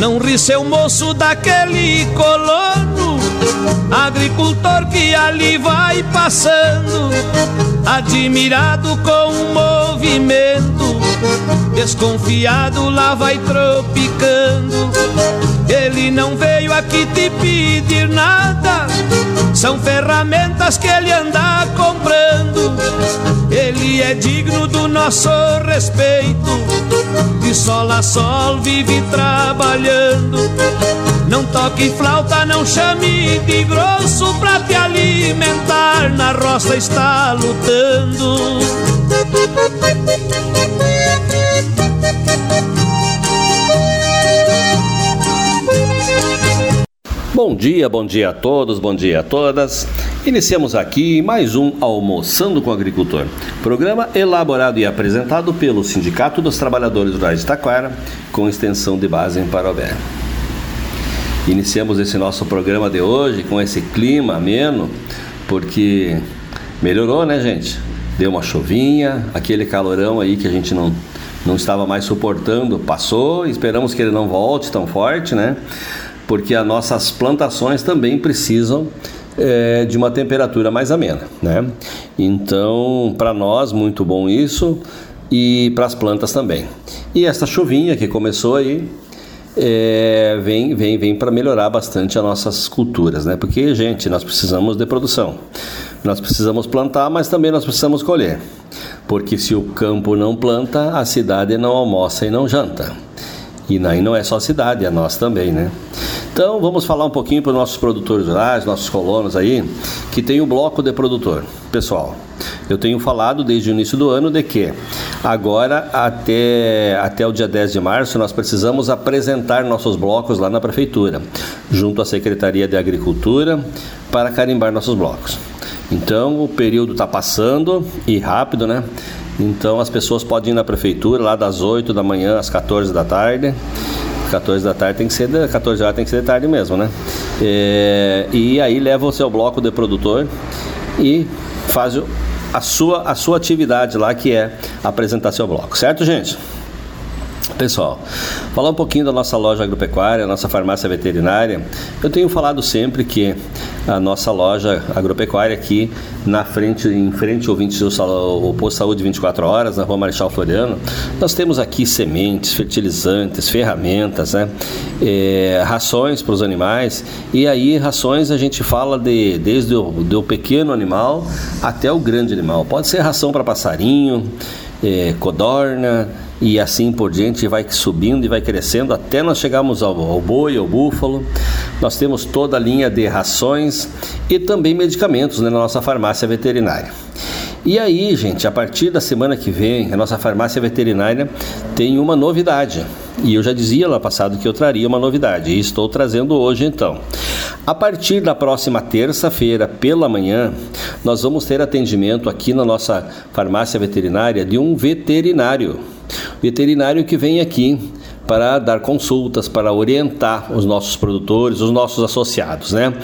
Não ri seu moço daquele colono, agricultor que ali vai passando, admirado com o movimento, desconfiado lá vai tropicando. Ele não veio aqui te pedir nada, são ferramentas que ele anda comprando. Ele é digno do nosso respeito, de sol a sol vive trabalhando. Não toque flauta, não chame de grosso pra te alimentar. Na roça está lutando. Bom dia, bom dia a todos, bom dia a todas. Iniciamos aqui mais um Almoçando com o Agricultor, programa elaborado e apresentado pelo Sindicato dos Trabalhadores Rurais de Taquara, com extensão de base em Parobé. Iniciamos esse nosso programa de hoje com esse clima ameno, porque melhorou, né, gente? Deu uma chuvinha, aquele calorão aí que a gente não, não estava mais suportando passou, esperamos que ele não volte tão forte, né? Porque as nossas plantações também precisam é, de uma temperatura mais amena, né? Então, para nós, muito bom isso e para as plantas também. E essa chuvinha que começou aí é, vem, vem, vem para melhorar bastante as nossas culturas, né? Porque, gente, nós precisamos de produção. Nós precisamos plantar, mas também nós precisamos colher. Porque se o campo não planta, a cidade não almoça e não janta. E aí não é só a cidade, é nós também, né? Então vamos falar um pouquinho para os nossos produtores rurais, nossos colonos aí, que tem o bloco de produtor. Pessoal, eu tenho falado desde o início do ano de que agora até, até o dia 10 de março nós precisamos apresentar nossos blocos lá na prefeitura, junto à Secretaria de Agricultura, para carimbar nossos blocos. Então o período está passando e rápido, né? Então as pessoas podem ir na prefeitura lá das 8 da manhã às 14 da tarde. 14 da tarde tem que ser 14 horas tem que ser de tarde mesmo, né? É, e aí leva o seu bloco de produtor e faz a sua, a sua atividade lá que é apresentar seu bloco, certo, gente? Pessoal, falar um pouquinho da nossa loja agropecuária, nossa farmácia veterinária. Eu tenho falado sempre que a nossa loja agropecuária aqui na frente, em frente ao 20, o posto saúde 24 horas, na rua Marechal Floriano, nós temos aqui sementes, fertilizantes, ferramentas, né? É, rações para os animais. E aí, rações a gente fala de desde o do pequeno animal até o grande animal. Pode ser ração para passarinho, é, codorna e assim por diante vai subindo e vai crescendo até nós chegarmos ao, ao boi, ao búfalo. Nós temos toda a linha de rações e também medicamentos né, na nossa farmácia veterinária. E aí, gente, a partir da semana que vem, a nossa farmácia veterinária tem uma novidade. E eu já dizia lá passado que eu traria uma novidade, e estou trazendo hoje então. A partir da próxima terça-feira, pela manhã, nós vamos ter atendimento aqui na nossa farmácia veterinária de um veterinário. Veterinário que vem aqui para dar consultas, para orientar os nossos produtores, os nossos associados, né?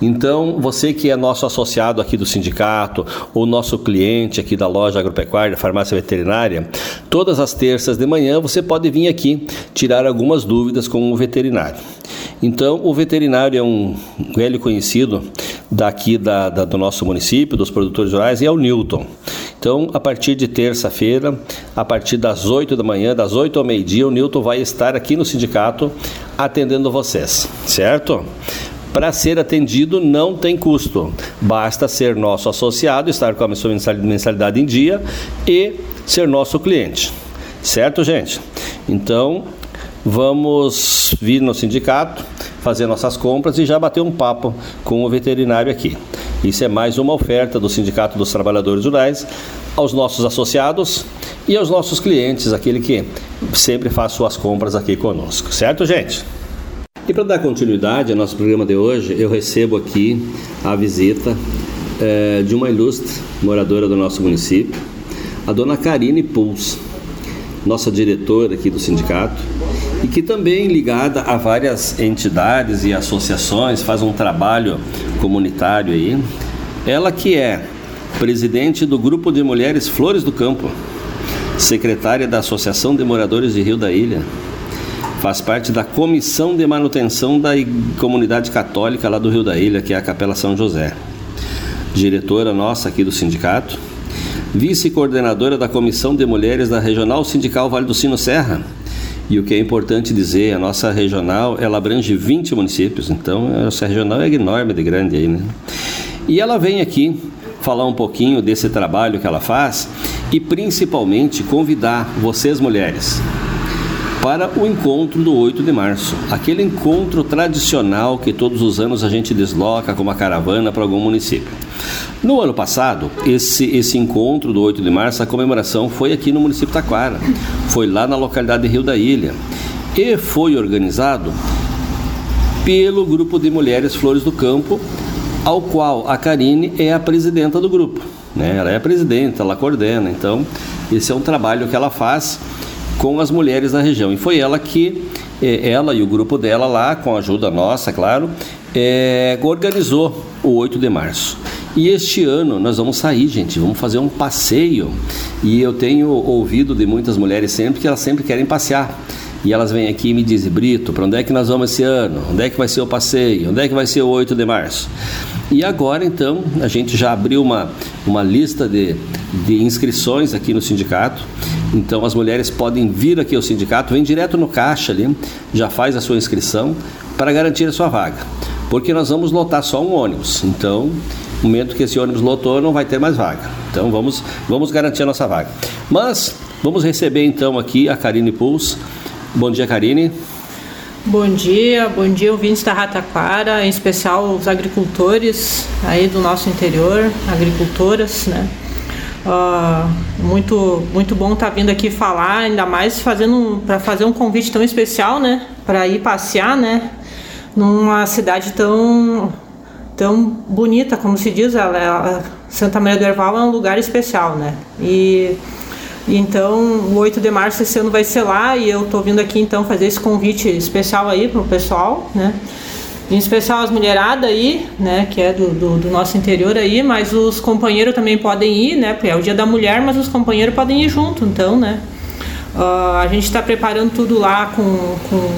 Então, você que é nosso associado aqui do sindicato, ou nosso cliente aqui da loja agropecuária, farmácia veterinária, todas as terças de manhã você pode vir aqui tirar algumas dúvidas com o veterinário. Então, o veterinário é um velho conhecido daqui da, da, do nosso município, dos produtores rurais, e é o Newton. Então, a partir de terça-feira, a partir das 8 da manhã, das 8 ao meio-dia, o Newton vai estar aqui no sindicato atendendo vocês, certo? Para ser atendido não tem custo, basta ser nosso associado, estar com a sua mensalidade em dia e ser nosso cliente, certo, gente? Então, vamos vir no sindicato, fazer nossas compras e já bater um papo com o veterinário aqui. Isso é mais uma oferta do Sindicato dos Trabalhadores Rurais aos nossos associados e aos nossos clientes, aquele que sempre faz suas compras aqui conosco, certo, gente? E para dar continuidade ao nosso programa de hoje, eu recebo aqui a visita é, de uma ilustre moradora do nosso município, a dona Karine Puls, nossa diretora aqui do sindicato, e que também ligada a várias entidades e associações, faz um trabalho comunitário aí. Ela que é presidente do Grupo de Mulheres Flores do Campo, secretária da Associação de Moradores de Rio da Ilha, faz parte da Comissão de Manutenção da Comunidade Católica lá do Rio da Ilha, que é a Capela São José. Diretora nossa aqui do sindicato, vice-coordenadora da Comissão de Mulheres da Regional Sindical Vale do Sino Serra. E o que é importante dizer, a nossa regional, ela abrange 20 municípios, então essa regional é enorme de grande aí, né? E ela vem aqui falar um pouquinho desse trabalho que ela faz e principalmente convidar vocês mulheres para o encontro do 8 de março, aquele encontro tradicional que todos os anos a gente desloca com uma caravana para algum município. No ano passado, esse, esse encontro do 8 de março, a comemoração foi aqui no município Taquara, foi lá na localidade de Rio da Ilha e foi organizado pelo grupo de mulheres Flores do Campo, ao qual a Karine é a presidenta do grupo. Né? Ela é a presidenta, ela coordena, então esse é um trabalho que ela faz com as mulheres da região. E foi ela que, eh, ela e o grupo dela lá, com a ajuda nossa, claro, é, organizou o 8 de março. E este ano nós vamos sair, gente, vamos fazer um passeio. E eu tenho ouvido de muitas mulheres sempre que elas sempre querem passear. E elas vêm aqui e me dizem, Brito, para onde é que nós vamos esse ano? Onde é que vai ser o passeio? Onde é que vai ser o 8 de março? E agora, então, a gente já abriu uma, uma lista de, de inscrições aqui no sindicato. Então, as mulheres podem vir aqui ao sindicato, vem direto no caixa ali, já faz a sua inscrição para garantir a sua vaga. Porque nós vamos lotar só um ônibus. Então, no momento que esse ônibus lotou, não vai ter mais vaga. Então, vamos, vamos garantir a nossa vaga. Mas, vamos receber então aqui a Karine Puls. Bom dia, Karine. Bom dia, bom dia ouvintes da Rataquara, em especial os agricultores aí do nosso interior, agricultoras, né? Uh, muito, muito bom estar tá vindo aqui falar, ainda mais fazendo para fazer um convite tão especial, né? Para ir passear, né? Numa cidade tão tão bonita, como se diz, ela, ela Santa Maria do Herval é um lugar especial, né? E então, o 8 de março esse ano vai ser lá e eu tô vindo aqui então fazer esse convite especial aí pro pessoal, né? Em especial as mulheradas aí, né? Que é do, do, do, nosso interior aí, mas os companheiros também podem ir, né? Porque é o dia da mulher, mas os companheiros podem ir junto, então, né? Uh, a gente está preparando tudo lá com, com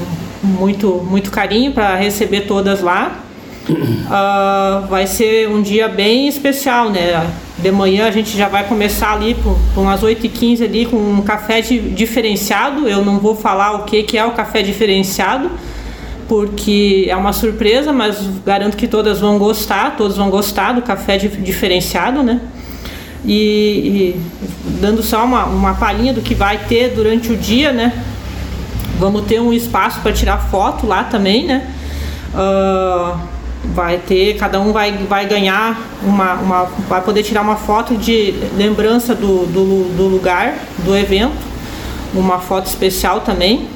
muito, muito carinho para receber todas lá. Uh, vai ser um dia bem especial, né? De manhã a gente já vai começar ali por, por umas 8h15 ali com um café de, diferenciado. Eu não vou falar o que, que é o café diferenciado, porque é uma surpresa, mas garanto que todas vão gostar, todos vão gostar do café de, diferenciado, né? E, e, dando só uma, uma palhinha do que vai ter durante o dia, né? Vamos ter um espaço para tirar foto lá também, né? Uh, vai ter, cada um vai, vai ganhar uma, uma vai poder tirar uma foto de lembrança do, do, do lugar, do evento, uma foto especial também.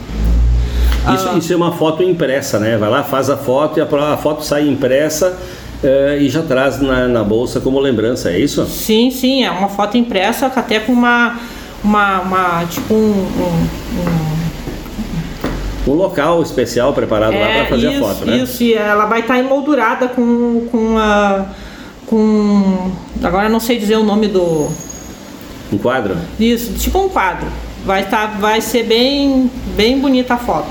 Isso, ah, isso é uma foto impressa, né? Vai lá, faz a foto e a, a foto sai impressa é, e já traz na, na, bolsa como lembrança, é isso? Sim, sim, é uma foto impressa até com uma, uma, uma tipo um, um, um um local especial preparado é, lá para fazer isso, a foto, né? Isso, e ela vai estar tá emoldurada com, com a. com. Agora não sei dizer o nome do. Um quadro? Isso, tipo um quadro. Vai, tá, vai ser bem, bem bonita a foto.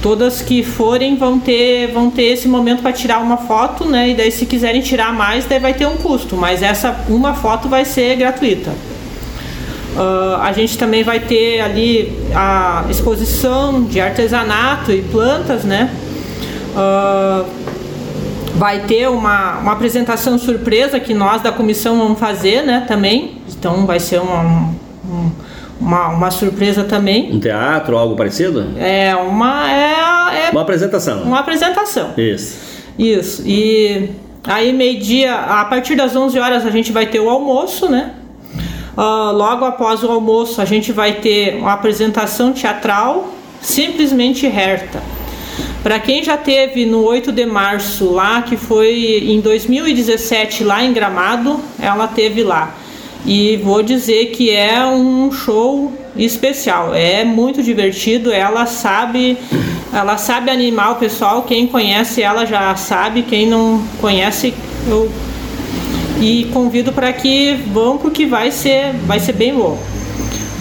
Todas que forem vão ter, vão ter esse momento para tirar uma foto, né? E daí se quiserem tirar mais, daí vai ter um custo. Mas essa uma foto vai ser gratuita. Uh, a gente também vai ter ali a exposição de artesanato e plantas, né? Uh, vai ter uma, uma apresentação surpresa que nós da comissão vamos fazer, né? Também. Então vai ser uma, uma, uma surpresa também. Um teatro, algo parecido? É uma é, é uma apresentação. Uma apresentação. Isso. Isso. E aí meio dia, a partir das 11 horas a gente vai ter o almoço, né? Uh, logo após o almoço, a gente vai ter uma apresentação teatral simplesmente Herta. Para quem já teve no 8 de março lá, que foi em 2017 lá em Gramado, ela teve lá. E vou dizer que é um show especial, é muito divertido, ela sabe, ela sabe animar o pessoal, quem conhece ela já sabe, quem não conhece, eu e convido para que vão porque vai ser, vai ser bem bom.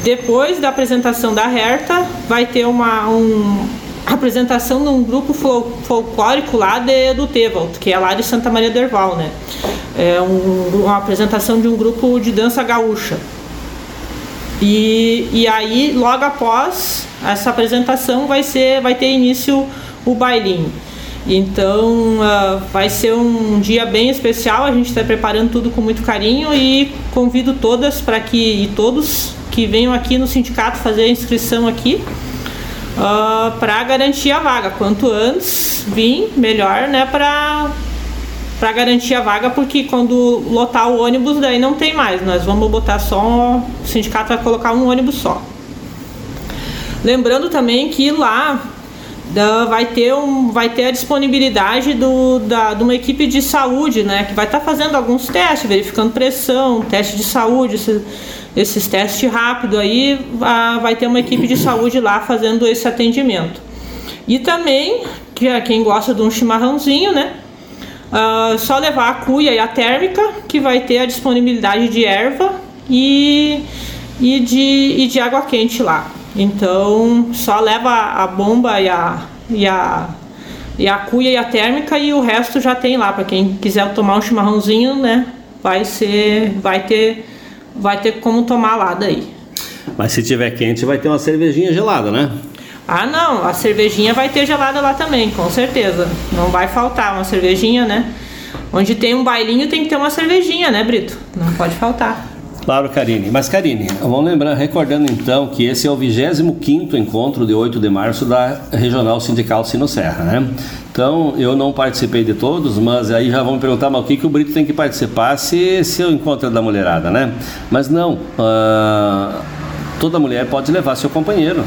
Depois da apresentação da Herta, vai ter uma um, apresentação de um grupo fol folclórico lá de, do Tevalt, que é lá de Santa Maria Derval, né? É um, uma apresentação de um grupo de dança gaúcha. E, e aí, logo após essa apresentação, vai, ser, vai ter início o bailinho. Então uh, vai ser um dia bem especial. A gente está preparando tudo com muito carinho e convido todas para que e todos que venham aqui no sindicato fazer a inscrição aqui uh, ah, para garantir a vaga. Quanto antes vir, melhor, né? Para para garantir a vaga, porque quando lotar o ônibus daí não tem mais. Nós vamos botar só o sindicato vai colocar um ônibus só. Lembrando também que lá da, vai, ter um, vai ter a disponibilidade do, da, de uma equipe de saúde, né? Que vai estar tá fazendo alguns testes, verificando pressão, teste de saúde, esses, esses testes rápidos aí, a, vai ter uma equipe de saúde lá fazendo esse atendimento. E também, que é quem gosta de um chimarrãozinho, né? Uh, só levar a cuia e a térmica, que vai ter a disponibilidade de erva e, e, de, e de água quente lá. Então só leva a bomba e a, e a, e a cuia e a térmica e o resto já tem lá. Para quem quiser tomar um chimarrãozinho, né? Vai ser. Vai ter. Vai ter como tomar lá daí. Mas se tiver quente, vai ter uma cervejinha gelada, né? Ah, não, a cervejinha vai ter gelada lá também, com certeza. Não vai faltar uma cervejinha, né? Onde tem um bailinho tem que ter uma cervejinha, né, Brito? Não pode faltar. Claro, Karine. Mas, Karine, vamos lembrar, recordando então que esse é o 25 encontro de 8 de março da Regional Sindical Sino Serra, né? Então, eu não participei de todos, mas aí já vão me perguntar, mas o que, que o Brito tem que participar se, se o encontro da mulherada, né? Mas não, uh, toda mulher pode levar seu companheiro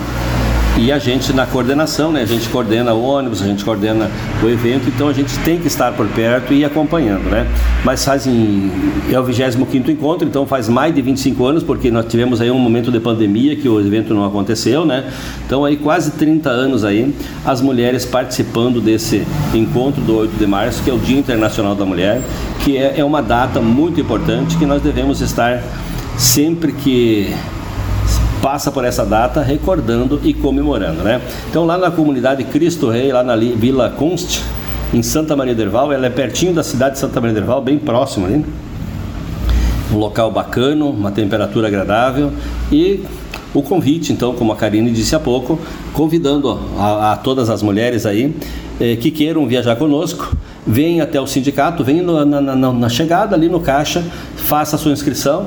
e a gente na coordenação, né? A gente coordena o ônibus, a gente coordena o evento, então a gente tem que estar por perto e acompanhando, né? Mas fazem é o 25 encontro, então faz mais de 25 anos, porque nós tivemos aí um momento de pandemia que o evento não aconteceu, né? Então aí quase 30 anos aí as mulheres participando desse encontro do 8 de março, que é o Dia Internacional da Mulher, que é, é uma data muito importante que nós devemos estar sempre que passa por essa data recordando e comemorando, né? Então lá na comunidade Cristo Rei, lá na Vila Const, em Santa Maria Derval, ela é pertinho da cidade de Santa Maria Derval, bem próximo ali. Um local bacana, uma temperatura agradável e o convite, então, como a Karine disse há pouco, convidando a, a todas as mulheres aí eh, que queiram viajar conosco, venham até o sindicato, venham na, na, na chegada ali no caixa, faça a sua inscrição,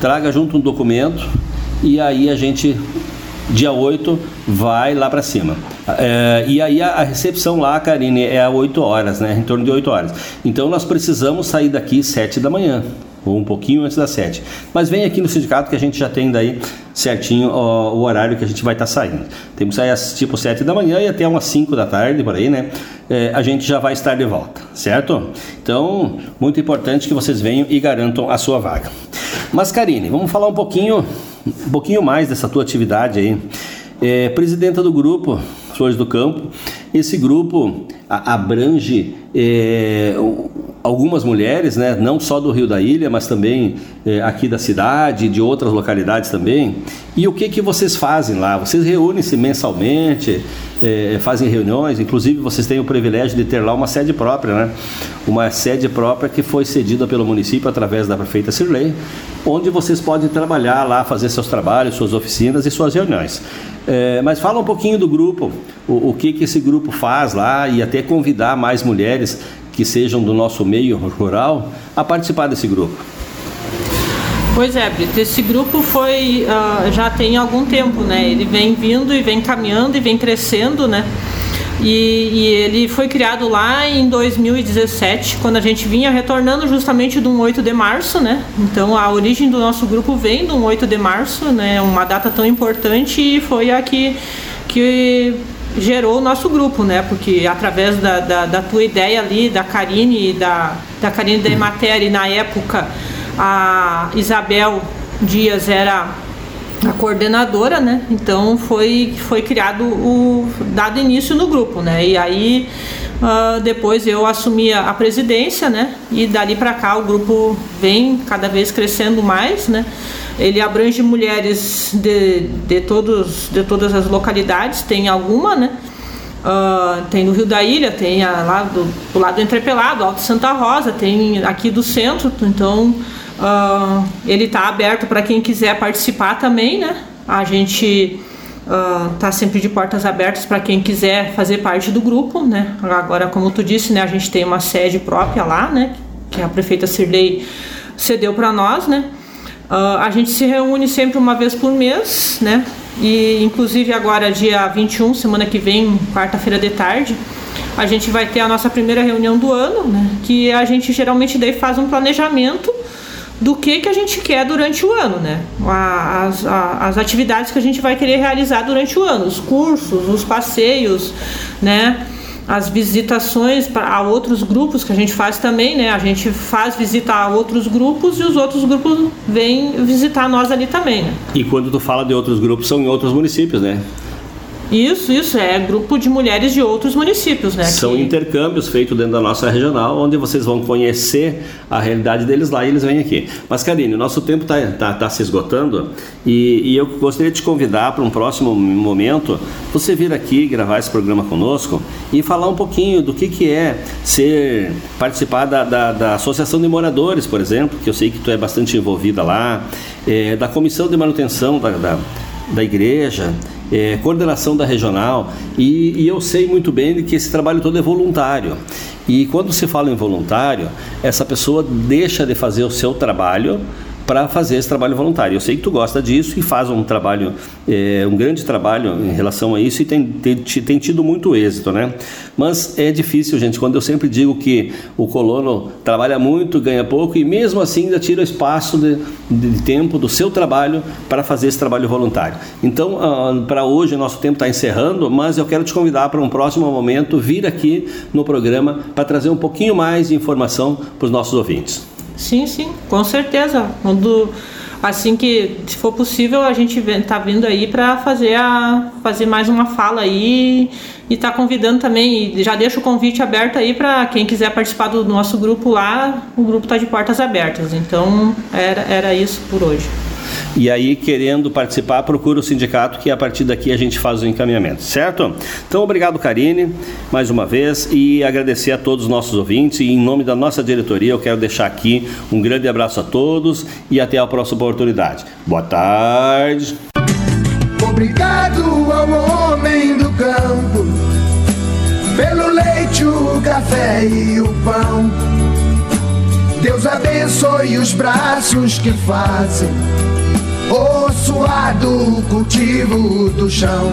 traga junto um documento e aí a gente dia 8 vai lá para cima. É, e aí a, a, recepção lá, Karine, é às 8 horas, né? Em torno de 8 horas. Então nós precisamos sair daqui 7 da manhã, ou um pouquinho antes das 7. Mas vem aqui no sindicato que a gente já tem daí certinho ó, o horário que a gente vai estar tá saindo. Temos que sair às tipo 7 da manhã e até umas 5 da tarde, por aí, né? É, a gente já vai estar de volta, certo? Então, muito importante que vocês venham e garantam a sua vaga. Mas, Karine, vamos falar um pouquinho um pouquinho mais dessa tua atividade aí. É, presidenta do grupo Flores do Campo. Esse grupo abrange é, algumas mulheres, né, não só do Rio da Ilha, mas também é, aqui da cidade, de outras localidades também. E o que que vocês fazem lá? Vocês reúnem-se mensalmente, é, fazem reuniões, inclusive vocês têm o privilégio de ter lá uma sede própria, né? Uma sede própria que foi cedida pelo município através da prefeita Sirley, onde vocês podem trabalhar lá, fazer seus trabalhos, suas oficinas e suas reuniões. É, mas fala um pouquinho do grupo, o, o que que esse grupo faz lá e até convidar mais mulheres que sejam do nosso meio rural a participar desse grupo. Pois é, Brito, esse grupo foi uh, já tem algum tempo, né? Ele vem vindo e vem caminhando e vem crescendo, né? E, e, ele foi criado lá em 2017, quando a gente vinha retornando justamente do 8 de março, né? Então a origem do nosso grupo vem do 8 de março, né? Uma data tão importante e foi a que, que gerou o nosso grupo, né? Porque através da, da, da tua ideia ali, da Karine, da, da Karine da na época a Isabel Dias era a coordenadora, né? Então foi, foi criado o dado início no grupo, né? E aí uh, depois eu assumi a presidência, né? E dali para cá o grupo vem cada vez crescendo mais, né? Ele abrange mulheres de, de, todos, de todas as localidades, tem alguma, né? Uh, tem no Rio da Ilha, tem a, lá do, do lado do Entrepelado, Alto Santa Rosa, tem aqui do centro, então Uh, ele está aberto para quem quiser participar também, né? A gente está uh, sempre de portas abertas para quem quiser fazer parte do grupo, né? Agora, como tu disse, né? A gente tem uma sede própria lá, né? Que a prefeita Sirlei cedeu para nós, né? A gente se reúne sempre uma vez por mês, né? E inclusive agora dia 21, semana que vem, quarta-feira de tarde, a gente vai ter a nossa primeira reunião do ano, né? Que a gente geralmente daí faz um planejamento do que, que a gente quer durante o ano, né? As, as atividades que a gente vai querer realizar durante o ano, os cursos, os passeios, né? As visitações a outros grupos que a gente faz também, né? A gente faz visita a outros grupos e os outros grupos vêm visitar nós ali também, né? E quando tu fala de outros grupos, são em outros municípios, né? Isso, isso, é grupo de mulheres de outros municípios, né? São que... intercâmbios feitos dentro da nossa regional, onde vocês vão conhecer a realidade deles lá e eles vêm aqui. Mas, Karine, o nosso tempo está tá, tá se esgotando e, e, eu gostaria de te convidar para um próximo momento você vir aqui gravar esse programa conosco e falar um pouquinho do que, que é ser participar da, da, da Associação de Moradores, por exemplo, que eu sei que tu é bastante envolvida lá, é, da Comissão de Manutenção da, da, da Igreja é, coordenação da regional, e, e, eu sei muito bem que esse trabalho todo é voluntário. E quando se fala em voluntário, essa pessoa deixa de fazer o seu trabalho para fazer esse trabalho voluntário. Eu sei que tu gosta disso e faz um trabalho, é, um grande trabalho em relação a isso e tem, tem, tem, tido muito êxito, né? Mas é difícil, gente, quando eu sempre digo que o colono trabalha muito, ganha pouco e mesmo assim ainda tira espaço de, de tempo do seu trabalho para fazer esse trabalho voluntário. Então, uh, para hoje, nosso tempo está encerrando, mas eu quero te convidar para um próximo momento vir aqui no programa para trazer um pouquinho mais de informação para os nossos ouvintes. Sim, sim, com certeza. Quando assim que se for possível a gente tá vindo aí para fazer a fazer mais uma fala aí e tá convidando também. E já deixa o convite aberto aí para quem quiser participar do nosso grupo lá. O grupo tá de portas abertas. Então era, era isso por hoje e aí, querendo participar, procura o sindicato que a partir daqui a gente faz o encaminhamento, certo? Então, obrigado, Karine, mais uma vez, e agradecer a todos os nossos ouvintes. E em nome da nossa diretoria, eu quero deixar aqui um grande abraço a todos e até a próxima oportunidade. Boa tarde. Obrigado ao homem do campo, pelo leite, o café e o pão. Deus abençoe os braços que fazem o suado cultivo do chão.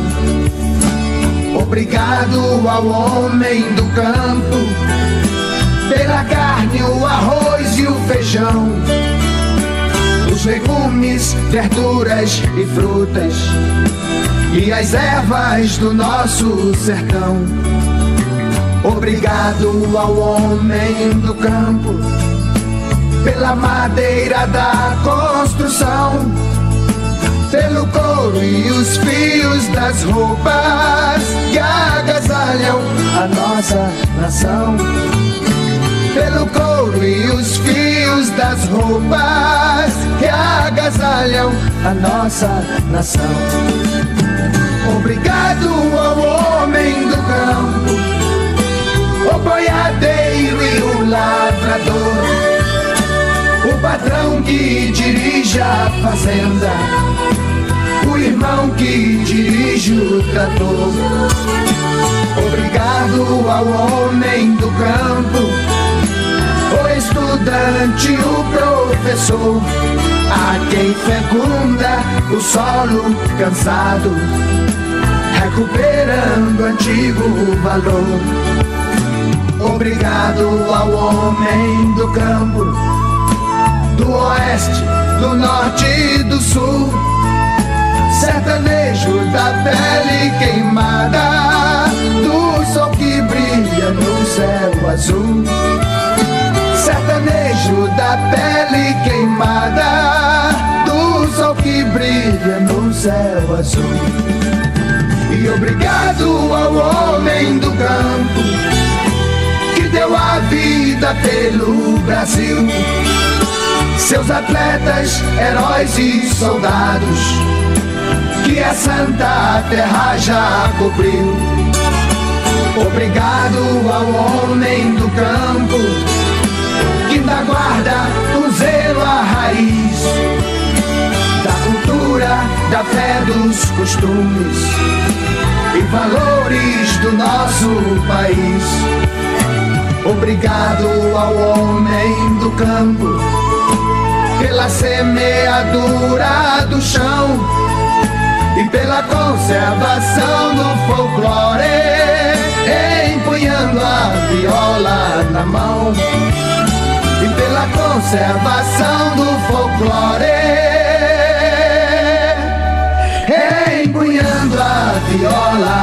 Obrigado ao homem do campo, pela carne, o arroz e o feijão, os legumes, verduras e frutas, e as ervas do nosso sertão. Obrigado ao homem do campo, pela madeira da construção pelo couro e os fios das roupas que agasalham a nossa nação. Pelo couro e os fios das roupas que agasalham a nossa nação. Obrigado ao homem do campo, o boiadeiro e o lavrador, o patrão que dirige a fazenda, o que dirige o trator. Obrigado ao homem do campo, o estudante, o professor, a quem fecunda o solo cansado recuperando antigo valor. Obrigado ao homem do campo, do oeste, do norte e do sul, sertanejo da pele queimada, do sol que brilha no céu azul. Sertanejo da pele queimada, do sol que brilha no céu azul. E obrigado ao homem do campo que deu a vida pelo Brasil. Seus atletas, heróis e soldados a santa terra já cobriu. Obrigado ao homem do campo que ainda guarda o zelo à raiz da cultura, da fé dos costumes e valores do nosso país. Obrigado ao homem do campo pela semeadura do chão e pela conservação do folclore, empunhando a viola na mão. E pela conservação do folclore empunhando a viola